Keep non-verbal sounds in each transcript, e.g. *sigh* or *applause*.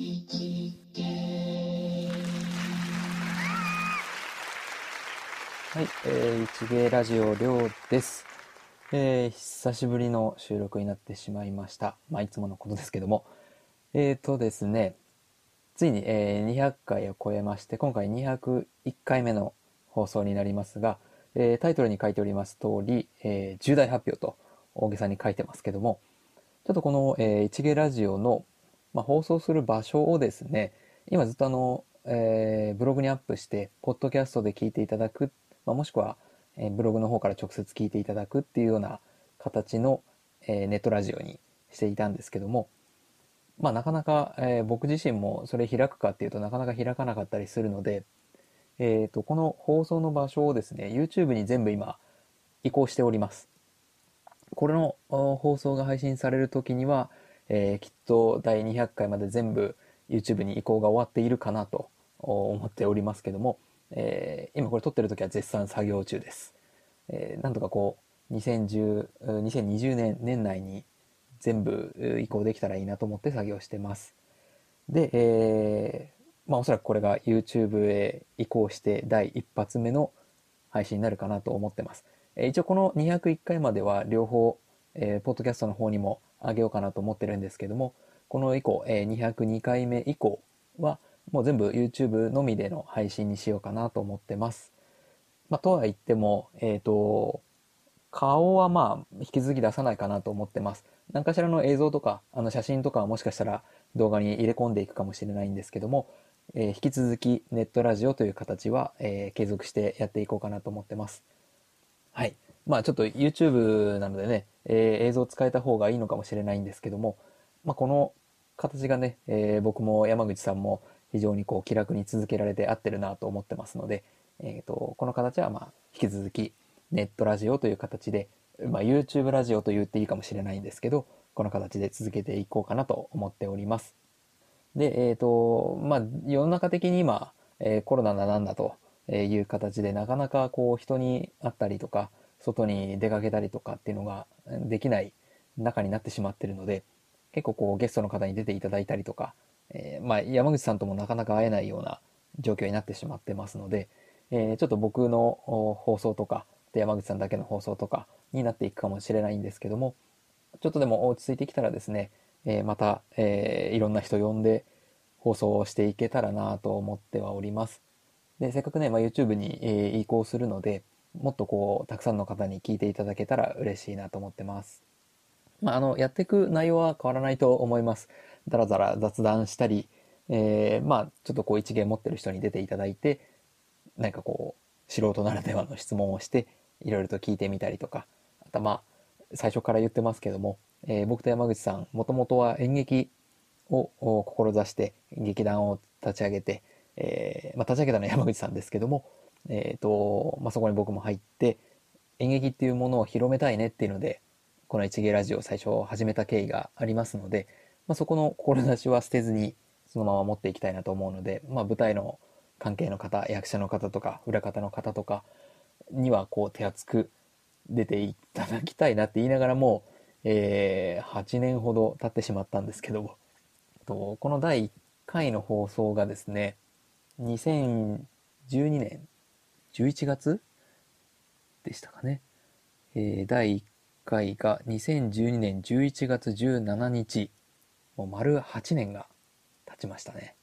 一芸はい、えー、一芸ラジオりょうです。えー、久しぶりの収録になってしまいました。まあ、いつものことですけども。えーとですね、ついに、えー200回を超えまして、今回201回目の放送になりますが、えータイトルに書いております通り、えー重大発表と大げさに書いてますけども、ちょっとこの、えー一芸ラジオの、まあ、放送する場所をですね、今ずっとあの、えーブログにアップして、ポッドキャストで聞いていただく、まあ、もしくは、えブログの方から直接聞いていただくっていうような形の、えネットラジオにしていたんですけども、まあなかなか、え僕自身もそれ開くかっていうとなかなか開かなかったりするので、えっ、と、この放送の場所をですね、YouTube に全部今移行しております。これの放送が配信される時には、えーきっと第200回まで全部 YouTube に移行が終わっているかなと思っておりますけども、えー今これ撮ってる時は絶賛作業中です。えーなんとかこう201020年年内に全部移行できたらいいなと思って作業してます。で、えーまあおそらくこれが YouTube へ移行して第一発目の配信になるかなと思ってます。えー一応この201回までは両方、えーポッドキャストの方にも上げようかなと思ってるんですけども、この以降、えー202回目以降はもう全部 YouTube のみでの配信にしようかなと思ってます。まあ、とは言っても、えっ、と、顔はまあ、引き続き出さないかなと思ってます。何かしらの映像とか、あの写真とかはもしかしたら動画に入れ込んでいくかもしれないんですけども、えー引き続きネットラジオという形は、えー継続してやっていこうかなと思ってます。はい。まあちょっと YouTube なのでね、えー映像を使えた方がいいのかもしれないんですけども、まあこの形がね、え僕も山口さんも非常にこう気楽に続けられて合ってるなと思ってますので、えー、とこの形はまあ引き続きネットラジオという形で、まあ、YouTube ラジオと言っていいかもしれないんですけどこの形で続けていこうかなと思っております。で、えっ、と、まあ、世の中的に今、えーコロナだなんだという形で、なかなかこう人に会ったりとか、外に出かけたりとかっていうのができない中になってしまってるので、結構こうゲストの方に出ていただいたりとか、えーまあ、山口さんともなかなか会えないような状況になってしまってますので、えーちょっと僕の放送とか、で山口さんだけの放送とかになっていくかもしれないんですけども、ちょっとでも落ち着いてきたらですね、えーまた、えーいろんな人呼んで放送をしていけたらなと思ってはおります。で、せっかくね、まあ、YouTube に、えー移行するので、もっとこう、たくさんの方に聞いていただけたら嬉しいなと思ってます。まあ、あの、やっていく内容は変わらないと思います。だらだら雑談したり、えーまあ、ちょっとこう一芸持ってる人に出ていただいて、何かこう、素人ならではの質問をして、いろいろと聞いてみたりとか、あとまあ、最初から言ってますけども、えー僕と山口さん、もともとは演劇を志して劇団を立ち上げて、えーまあ、立ち上げたのは山口さんですけども、えーとまあ、そこに僕も入って演劇っていうものを広めたいねっていうのでこの一芸ラジオを最初始めた経緯がありますので、まあ、そこの志は捨てずにそのまま持っていきたいなと思うので、まあ、舞台の関係の方役者の方とか裏方の方とかにはこう手厚く出ていただきたいなって言いながらも、えー8年ほど経ってしまったんですけどとこの第1回の放送がですね2012年11月でしたかね、えー第1回が2012年11月17日。もう丸8年が経ちましたね。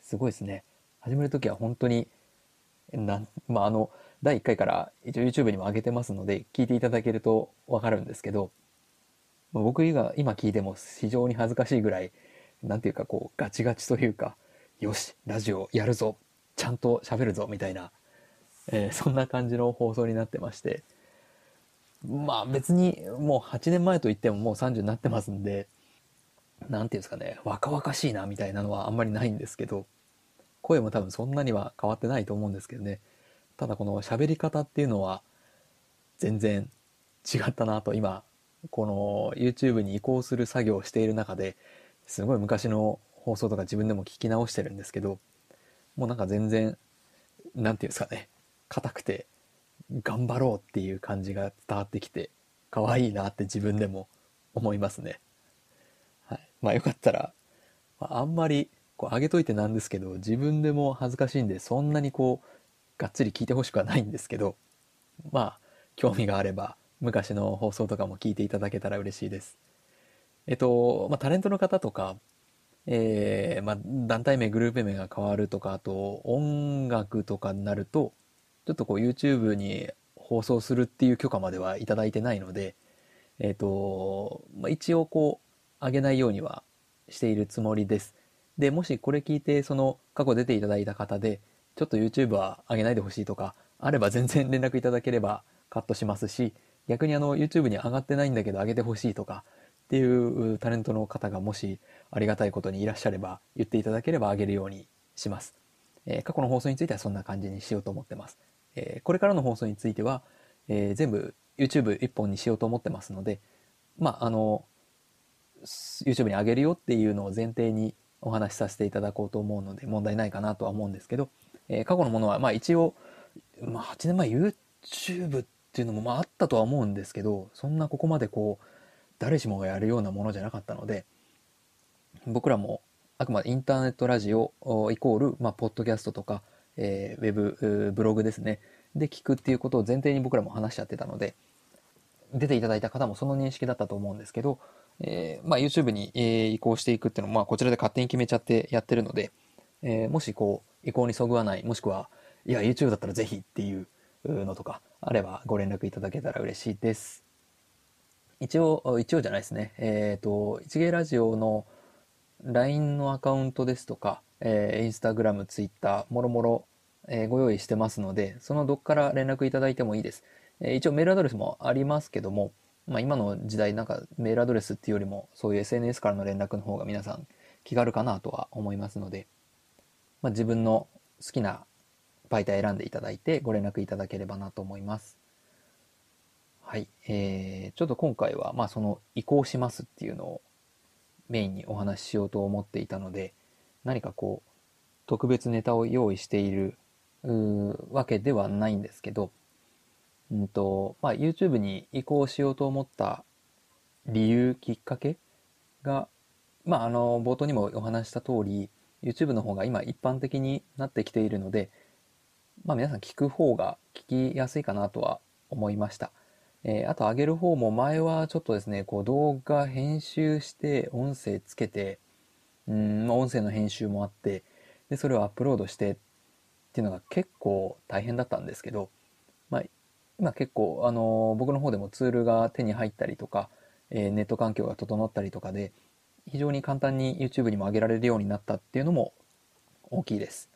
すごいですね。始める時は本当になんまああの第1回から一応 YouTube にも上げてますので聞いていただけるとわかるんですけど僕が今聞いても非常に恥ずかしいぐらいなんていうかこうガチガチというかよしラジオやるぞちゃんと喋るぞみたいな、えーそんな感じの放送になってましてまあ別にもう8年前といってももう30になってますんでなんていうんですかね若々しいなみたいなのはあんまりないんですけど声も多分そんなには変わってないと思うんですけどねただこの喋り方っていうのは全然違ったなと今この YouTube に移行する作業をしている中ですごい昔の放送とか自分でも聞き直してるんですけどもうなんか全然なんていうんですかね硬くて頑張ろうっていう感じが伝わってきて可愛いなって自分でも思いますね。はい、まあよかったら、あんまりこう上げといてなんですけど自分でも恥ずかしいんでそんなにこうがっつり聞いてほしくはないんですけどまあ興味があれば昔の放送とかも聞いていただけたら嬉しいです。えっと、まあ、タレントの方とか、えー、まあ、団体名、グループ名が変わるとか、あと、音楽とかになると、ちょっとこう YouTube に放送するっていう許可まではいいてないので、えっと、まあ、一応こう、上げないようにはしているつもりです。で、もしこれ聞いて、その過去出ていただいた方で、ちょっと YouTube は上げないでほしいとか、あれば全然 *laughs* 連絡いただければカットしますし、逆にあの YouTube に上がってないんだけど上げてほしいとかっていうタレントの方がもしありがたいことにいらっしゃれば言っていただければ上げるようにします。えー、過去の放送についてはそんな感じにしようと思ってます。えー、これからの放送については、えー、全部 YouTube 一本にしようと思ってますので、まあ、あの、YouTube に上げるよっていうのを前提にお話しさせていただこうと思うので問題ないかなとは思うんですけど、えー、過去のものはまあ一応、まあ、8年前 YouTube っていうのもまああったとは思うんですけどそんなここまでこう誰しもがやるようなものじゃなかったので僕らもあくまでインターネットラジオイコール、まあ、ポッドキャストとか、えー、ウェブブログですね。で聞くっていうことを前提に僕らも話しちゃってたので出ていただいた方もその認識だったと思うんですけど、えーまあ、YouTube に、えー、移行していくっていうのも、まあ、こちらで勝手に決めちゃってやってるので、えー、もしこう移行にそぐわないもしくはいや YouTube だったらぜひっていうのとかあればご連絡いただけたら嬉しいです。一応、一応じゃないですね。えっ、ー、と、一芸ラジオの LINE のアカウントですとか、えー、Instagram、Twitter、もろもろ、えー、ご用意してますので、そのどっから連絡いただいてもいいです。えー、一応メールアドレスもありますけども、まあ、今の時代なんかメールアドレスっていうよりもそういう SNS からの連絡の方が皆さん気軽かなとは思いますので、まあ、自分の好きな媒体選んでいただいてご連絡いただければなと思います。はい。えー、ちょっと今回は、まあその移行しますっていうのをメインにお話ししようと思っていたので、何かこう、特別ネタを用意しているわけではないんですけど、うんと、まあ YouTube に移行しようと思った理由、きっかけが、まああの、冒頭にもお話した通り、YouTube の方が今一般的になってきているので、まあ皆さん聞く方が聞きやすいかなとは思いました。えー、あと上げる方も前はちょっとですね、こう動画編集して音声つけて、うん、音声の編集もあって、で、それをアップロードしてっていうのが結構大変だったんですけど、まあ、今結構、あの、僕の方でもツールが手に入ったりとか、えー、ネット環境が整ったりとかで、非常に簡単に YouTube にも上げられるようになったっていうのも大きいです。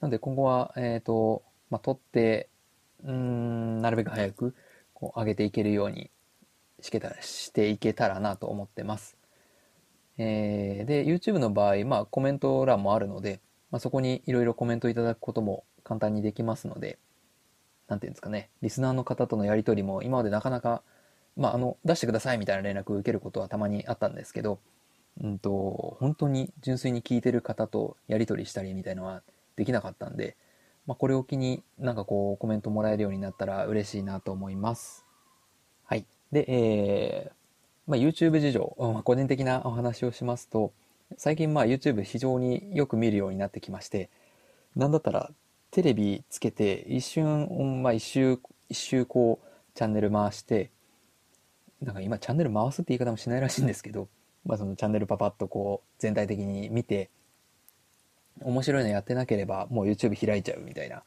なので今後は、えっ、ー、と、まあ、撮って、うん、なるべく早く、こう上げていけるようにしけたしていけたらなと思ってます。えー、で、YouTube の場合、まあコメント欄もあるので、まあ、そこにいろいろコメントいただくことも簡単にできますので、なんていうんですかね、リスナーの方とのやり取りも今までなかなか、まあ、あの、出してくださいみたいな連絡を受けることはたまにあったんですけど、うんと、本当に純粋に聞いてる方とやり取りしたりみたいのはできなかったんで、まあ、これを機になんかこうコメントもらえるようになったら嬉しいなと思います。はい。で、えー、まあ、YouTube 事情、まあ、個人的なお話をしますと、最近まあ YouTube 非常によく見るようになってきまして、なんだったらテレビつけて一瞬、まあ一周、一周こうチャンネル回して、なんか今チャンネル回すって言い方もしないらしいんですけど、*laughs* まあそのチャンネルパパッとこう全体的に見て、面白いのやってなければもう YouTube 開いちゃうみたいな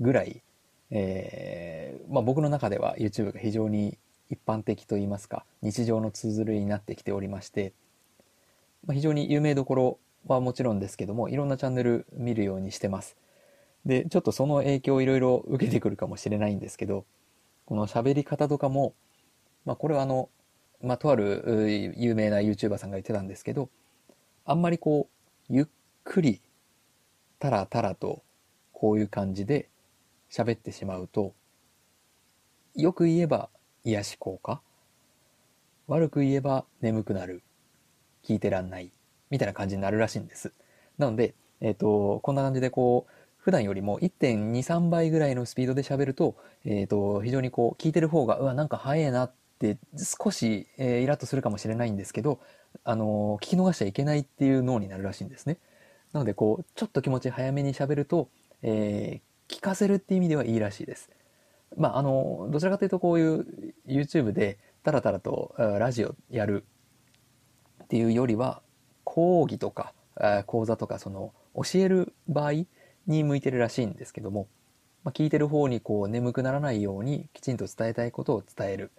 ぐらい、えー、まあ、僕の中では YouTube が非常に一般的といいますか日常の通ずるになってきておりまして、まあ、非常に有名どころはもちろんですけどもいろんなチャンネル見るようにしてます。でちょっとその影響をいろいろ受けてくるかもしれないんですけどこの喋り方とかも、まあ、これはあの、まあ、とある有名な YouTuber さんが言ってたんですけどあんまりこうゆっくりたらたらとこういう感じで喋ってしまうとよく言えば癒し効果悪く言えば眠くなる。聞いてらんない。みたいな感じになるらしいんです。なので、えっ、ー、と、こんな感じでこう、普段よりも1.2、3倍ぐらいのスピードで喋ると、え、ー、と、非常にこう、聞いてる方が、うわ、なんか早いなって少し、えー、イラッとするかもしれないんですけど、あの聞き逃しちゃいけないっていう脳になるらしいんですね。なので、こう、ちょっと気持ち早めに喋ると、えー、聞かせるっていう意味ではいいらしいです。まあ、あの、どちらかというとこういう YouTube でタラタラとラジオやるっていうよりは、講義とか講座とかその教える場合に向いてるらしいんですけども、まあ、聞いてる方にこう眠くならないようにきちんと伝えたいことを伝える。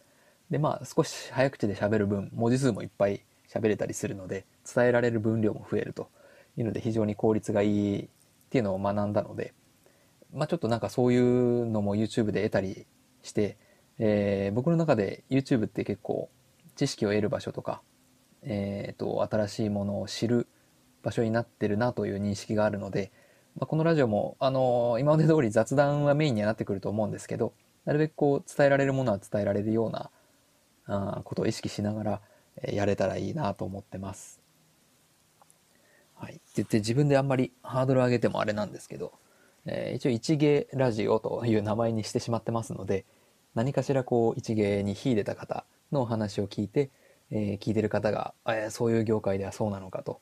で、まあ少し早口で喋る分、文字数もいっぱい喋れたりするので、伝えられる分量も増えるというので非常に効率がいいっていうのを学んだので、まあちょっとなんかそういうのも YouTube で得たりして、えー、僕の中で YouTube って結構知識を得る場所とか、えっ、ー、と、新しいものを知る場所になってるなという認識があるので、まあ、このラジオも、あのー、今まで通り雑談はメインにはなってくると思うんですけど、なるべくこう伝えられるものは伝えられるようなあことを意識しながら、えー、やれたらいいなと思ってます。はい。って言って自分であんまりハードル上げてもあれなんですけど、えー、一応一芸ラジオという名前にしてしまってますので、何かしらこう一芸に秀でた方のお話を聞いて、えー、聞いてる方が、えー、そういう業界ではそうなのかと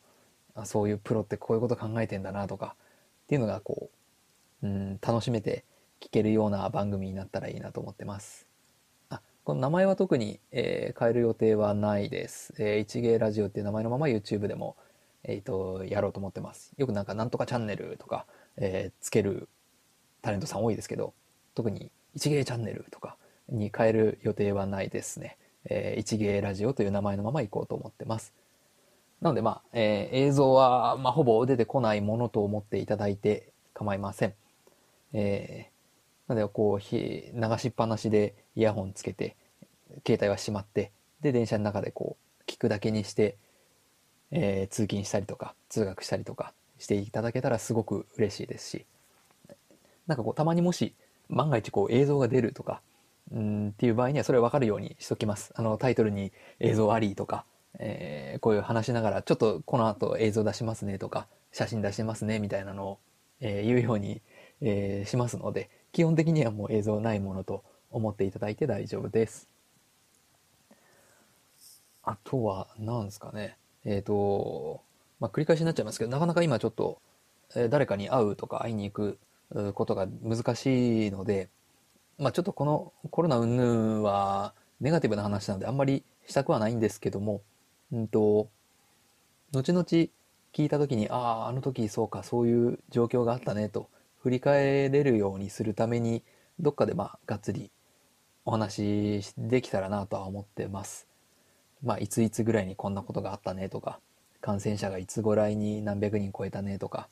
あそういうプロってこういうこと考えてんだなとかっていうのがこう、うん、楽しめて聞けるような番組になったらいいなと思ってます。あ、この名前は特に、えー、変える予定はないです。えー、一芸ラジオっていう名前のまま YouTube でも、えっ、ー、と、やろうと思ってます。よくなんかなんとかチャンネルとか、え、つけるタレントさん多いですけど、特に一芸チャンネルとかに変える予定はないですね。えー、一芸ラジオという名前のまま行こうと思ってます。なので、まあ、えー、映像は、まあ、ほぼ出てこないものと思っていただいて構いません。えー、なので、こう、流しっぱなしでイヤホンつけて、携帯はしまって、で、電車の中でこう、聞くだけにして、えー、通勤したりとか、通学したりとかしていただけたらすごく嬉しいですし、なんかこう、たまにもし、万が一こう映像が出るとか、うんっていう場合にはそれ分かるようにしときます。あの、タイトルに映像ありとか、えー、こういう話しながら、ちょっとこの後映像出しますねとか、写真出しますねみたいなのを、えー、言うように、えー、しますので、基本的にはもう映像ないものと思っていただいて大丈夫です。あとは、何ですかね。えっ、と、まあ、繰り返しになっちゃいますけど、なかなか今ちょっと、えー、誰かに会うとか会いに行くことが難しいので、まあ、ちょっとこのコロナ云々はネガティブな話なのであんまりしたくはないんですけども、うんと、後々聞いた時に、ああ、あの時そうか、そういう状況があったねと、振り返れるようにするために、どっかでまあ、がっつりお話しできたらなとは思ってます。まあ、いついつぐらいにこんなことがあったねとか、感染者がいつぐらいに何百人超えたねとか、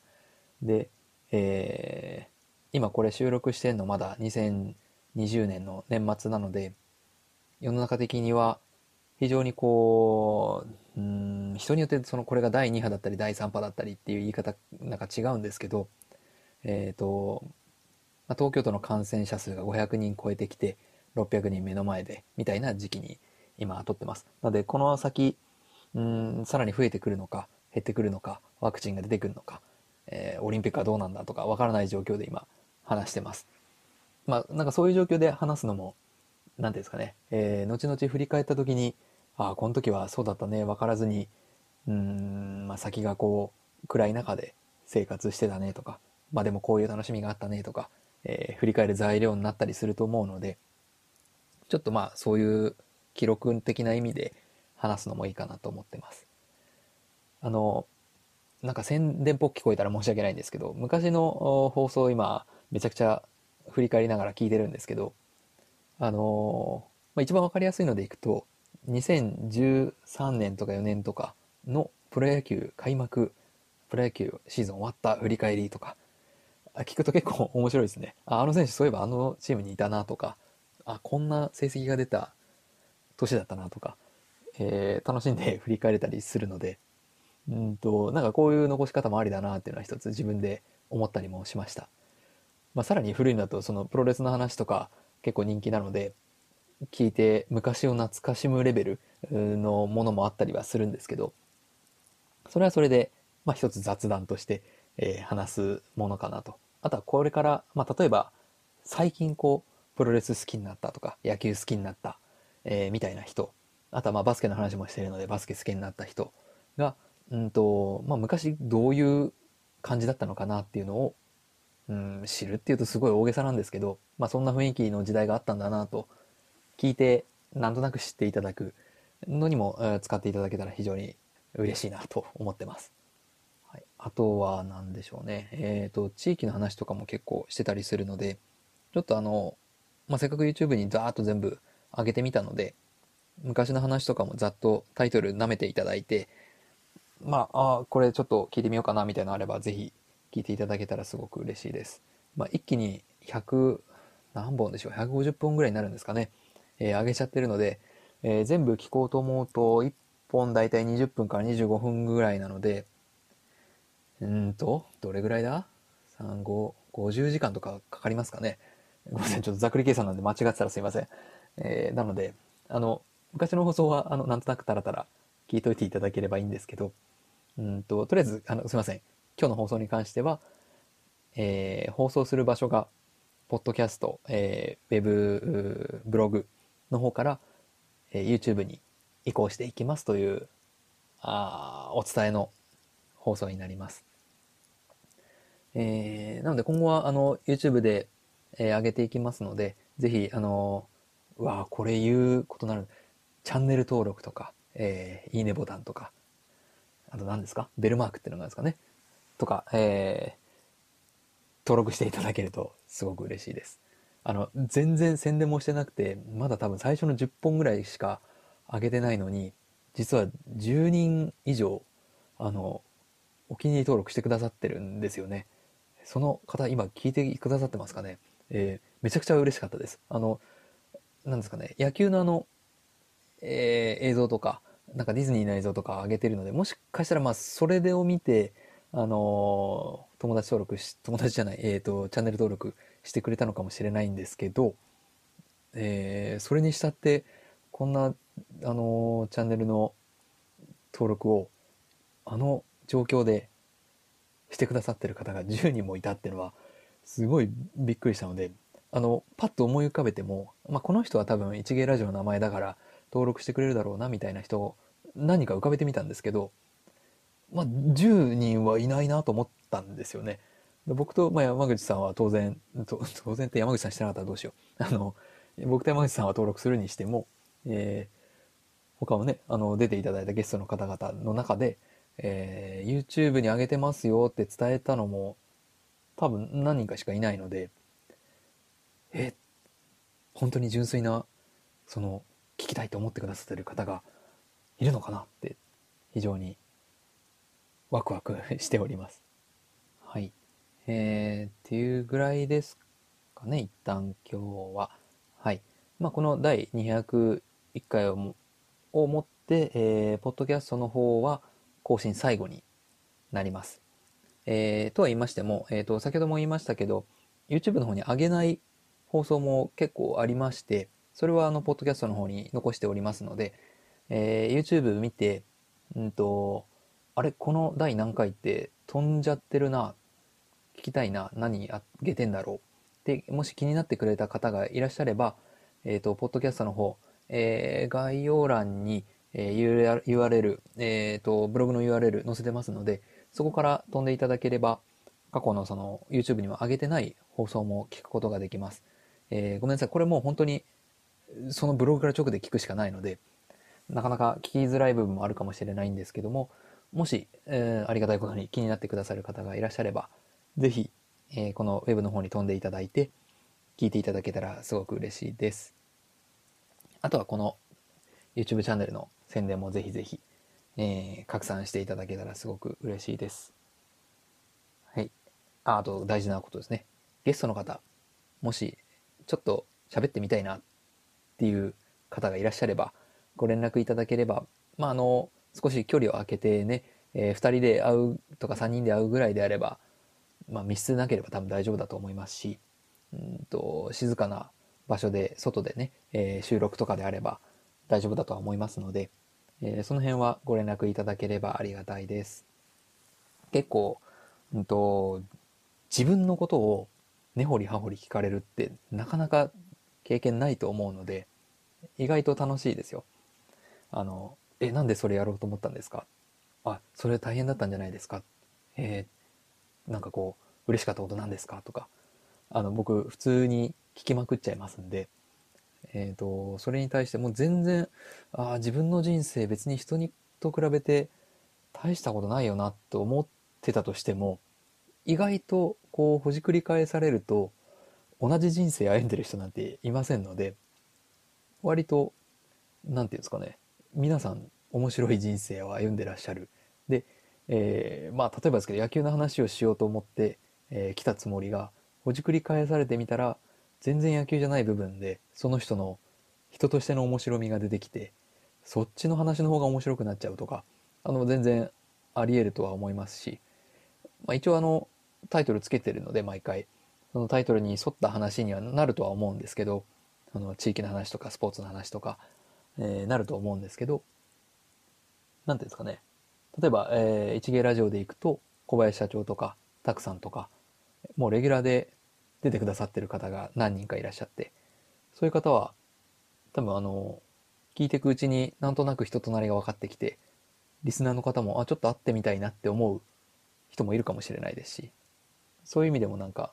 で、えー、今これ収録してんのまだ2020年の年末なので、世の中的には非常にこう、うん、人によってそのこれが第2波だったり第3波だったりっていう言い方なんか違うんですけど、えっ、ー、と、まあ、東京都の感染者数が500人超えてきて600人目の前でみたいな時期に今とってます。なのでこの先、うん、さらに増えてくるのか減ってくるのかワクチンが出てくるのか、えー、オリンピックはどうなんだとかわからない状況で今話してます。まあなんかそういう状況で話すのも何ていうんですかね、えー、後々振り返った時にああ、この時はそうだったね、分からずに、うん、まあ、先がこう、暗い中で生活してたねとか、まあでもこういう楽しみがあったねとか、えー、振り返る材料になったりすると思うので、ちょっとまあそういう記録的な意味で話すのもいいかなと思ってます。あの、なんか宣伝っぽく聞こえたら申し訳ないんですけど、昔の放送今めちゃくちゃ振り返りながら聞いてるんですけど、あの、まあ、一番わかりやすいのでいくと、2013年とか4年とかのプロ野球開幕、プロ野球シーズン終わった振り返りとか、聞くと結構面白いですね。ああの選手そういえばあのチームにいたなとか、あ、こんな成績が出た年だったなとか、えー、楽しんで振り返れたりするので、うんと、なんかこういう残し方もありだなっていうのは一つ自分で思ったりもしました。まあ、さらに古いんだとそのプロレスの話とか結構人気なので、聞いて昔を懐かしむレベルのものもあったりはするんですけど、それはそれで、まあ一つ雑談として、えー、話すものかなと。あとはこれから、まあ例えば、最近こう、プロレス好きになったとか、野球好きになった、えー、みたいな人、あとはまあバスケの話もしてるので、バスケ好きになった人が、うんと、まあ昔どういう感じだったのかなっていうのを、うん、知るっていうとすごい大げさなんですけど、まあそんな雰囲気の時代があったんだなと聞いて、なんとなく知っていただくのにも、使っていただけたら非常に嬉しいなと思ってます。はい、あとは何でしょうね。えっ、ー、と、地域の話とかも結構してたりするので、ちょっとあの、まあ、せっかく YouTube にザーッと全部上げてみたので、昔の話とかもざっとタイトル舐めていただいて、まあ、あこれちょっと聞いてみようかなみたいなのあれば、ぜひ聞いていただけたらすごく嬉しいです。まあ、一気に100、何本でしょう ?150 本ぐらいになるんですかね。えー、上げちゃってるので、えー、全部聞こうと思うと、1本だいたい20分から25分ぐらいなので、うんと、どれぐらいだ ?3、5、50時間とかかかりますかね。ごめんなさい、ちょっとざっくり計算なんで間違ってたらすいません。えー、なので、あの、昔の放送は、あの、なんとなくたらたら聞いといていただければいいんですけど、うんと、とりあえず、あの、すいません。今日の放送に関しては、えー、放送する場所が、ポッドキャスト、えー、ウェブ、ブログの方から、えー、YouTube に移行していきますという、あお伝えの放送になります。えー、なので今後はあの YouTube で、えー、上げていきますので、ぜひ、あのうわこれ言うことなる、チャンネル登録とか、えー、いいねボタンとか、あと何ですか？ベルマークっていうのがあるんですかね？とか、えー、登録していただけるとすごく嬉しいです。あの、全然宣伝もしてなくて、まだ多分最初の10本ぐらいしか上げてないのに、実は10人以上、あの、お気に入り登録してくださってるんですよね。その方、今聞いてくださってますかね？えー、めちゃくちゃ嬉しかったです。あの、なんですかね、野球のあの、えー、映像とか、なんかディズニーの映像とか上げてるので、もしかしたらまあ、それでを見て、あのー、友達登録し、友達じゃない、えっ、ー、と、チャンネル登録してくれたのかもしれないんですけど、えー、それにしたって、こんな、あのチャンネルの登録を、あの状況でしてくださってる方が10人もいたっていうのは、すごいびっくりしたので、あの、パッと思い浮かべても、まあ、この人は多分一芸ラジオの名前だから登録してくれるだろうなみたいな人を何か浮かべてみたんですけど、まあ、10人はいないなと思ったんですよね。僕と、まあ、山口さんは当然、*laughs* 当然って山口さんしてなかったらどうしよう。あの、僕と山口さんは登録するにしても、えー、他もね、あの、出ていただいたゲストの方々の中で、えー、YouTube に上げてますよって伝えたのも、多分何人かしかいないので、え、本当に純粋な、その、聞きたいと思ってくださってる方がいるのかなって、非常にワクワク *laughs* しております。はい。えー、っていうぐらいですかね、一旦今日は。はい。まあ、この第201回をもをもって、えー、ポッドキャストの方は更新最後になります。えー、とは言いましても、え、ー、と、先ほども言いましたけど、YouTube の方に上げない放送も結構ありまして、それはあの、ポッドキャストの方に残しておりますので、えー、YouTube 見て、うんと、あれ、この第何回って飛んじゃってるな、聞きたいな、何あげてんだろう。で、もし気になってくれた方がいらっしゃれば、えっ、ー、と、ポッドキャストの方、えー、概要欄に、えー、URL、えっ、ー、と、ブログの URL 載せてますので、そこから飛んでいただければ、過去のその YouTube にも上げてない放送も聞くことができます。えー、ごめんなさい。これもう本当に、そのブログから直で聞くしかないので、なかなか聞きづらい部分もあるかもしれないんですけども、もし、えー、ありがたいことに気になってくださる方がいらっしゃれば、ぜひ、えー、このウェブの方に飛んでいただいて、聞いていただけたらすごく嬉しいです。あとはこの YouTube チャンネルの宣伝もぜひぜひ、えー、拡散していただけたらすごく嬉しいです。はい。あ、あと大事なことですね。ゲストの方、もしちょっと喋ってみたいなっていう方がいらっしゃれば、ご連絡いただければ、まあ、あの、少し距離を空けてね、えー、2人で会うとか3人で会うぐらいであれば、まあ、密室なければ多分大丈夫だと思いますし、うんと静かな場所で、外でね、えー、収録とかであれば、大丈夫だとは思いますので、えー、その辺はご連絡いただければありがたいです。結構、うんと、自分のことを根掘り葉掘り聞かれるってなかなか経験ないと思うので、意外と楽しいですよ。あの、え、なんでそれやろうと思ったんですか？あ、それ大変だったんじゃないですか？えー、なんかこう、嬉しかったことなんですか？とか、あの、僕、普通に聞きまくっちゃいますんで、え、ー、と、それに対してもう全然、ああ、自分の人生別に人にと比べて大したことないよなと思ってたとしても、意外とこう、ほじくり返されると、同じ人生歩んでる人なんていませんので、割と、なんていうんですかね、皆さん面白い人生を歩んでらっしゃる。で、えー、まあ、例えばですけど、野球の話をしようと思って、えー、来たつもりが、ほじくり返されてみたら、全然野球じゃない部分で、その人の人としての面白みが出てきて、そっちの話の方が面白くなっちゃうとか、あの、全然あり得るとは思いますし、まあ、一応あの、タイトルつけてるので、毎回。そのタイトルに沿った話にはなるとは思うんですけど、あの、地域の話とかスポーツの話とか、えー、なると思うんですけど、なんていうんですかね。例えば、えー、一芸ラジオで行くと、小林社長とか、たくさんとか、もうレギュラーで出てくださってる方が何人かいらっしゃって、そういう方は、多分あの、聞いていくうちになんとなく人となりが分かってきて、リスナーの方も、あ、ちょっと会ってみたいなって思う人もいるかもしれないですし、そういう意味でもなんか、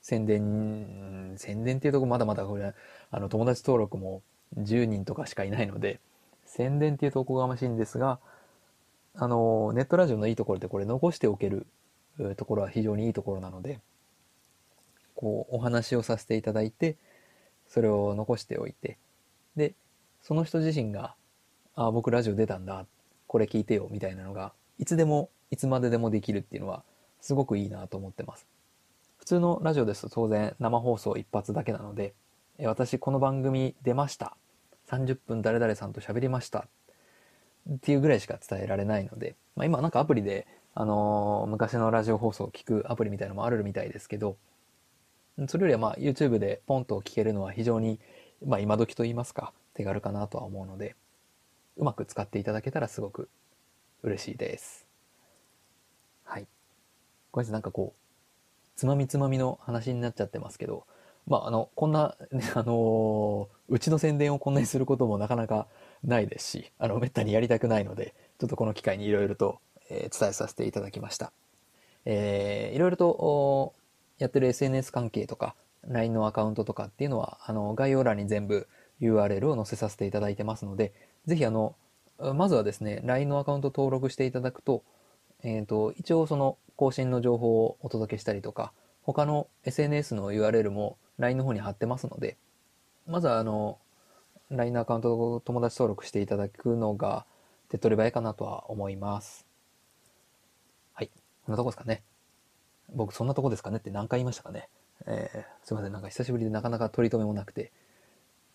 宣伝、宣伝っていうとこまだまだこれ、あの、友達登録も10人とかしかいないので、宣伝っていうとおこがましいんですが、あの、ネットラジオのいいところってこれ残しておけるところは非常にいいところなので、こう、お話をさせていただいて、それを残しておいて、で、その人自身が、ああ、僕ラジオ出たんだ、これ聞いてよ、みたいなのが、いつでも、いつまででもできるっていうのは、すごくいいなと思ってます。普通のラジオですと当然生放送一発だけなので、私この番組出ました。30分誰々さんと喋りました。っていうぐらいしか伝えられないので、まあ、今なんかアプリで、あのー、昔のラジオ放送を聞くアプリみたいのもあるみたいですけど、それよりはまあ YouTube でポンと聞けるのは非常に、まあ今時と言いますか、手軽かなとは思うので、うまく使っていただけたらすごく嬉しいです。はい。ごめんなさい、なんかこう、つまみつまみの話になっちゃってますけど、まあ、あの、こんな、*laughs* あのうちの宣伝をこんなにすることもなかなかないですし、あの、めったにやりたくないので、ちょっとこの機会にいろいろと、えー、伝えさせていただきました。えー、いろいろと、やってる SNS 関係とか、LINE のアカウントとかっていうのは、あの、概要欄に全部 URL を載せさせていただいてますので、ぜひあの、まずはですね、LINE のアカウント登録していただくと、えっ、ー、と、一応その更新の情報をお届けしたりとか、他の SNS の URL も LINE の方に貼ってますので、まずはあの、LINE のアカウントを友達登録していただくのが手っ取り早いかなとは思います。はい。こんなとこですかね。僕そんなとこですかね？って何回言いましたかね？えー、すいません。なんか久しぶりでなかなか取り留めもなくて、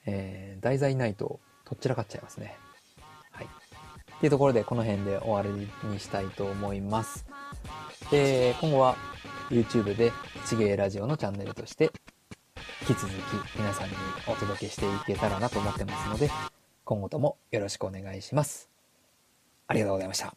えー、題材ないととっちらかっちゃいますね。はい。っていうところでこの辺で終わりにしたいと思います。で、今後は YouTube で一芸ラジオのチャンネルとして引き続き皆さんにお届けしていけたらなと思ってますので、今後ともよろしくお願いします。ありがとうございました。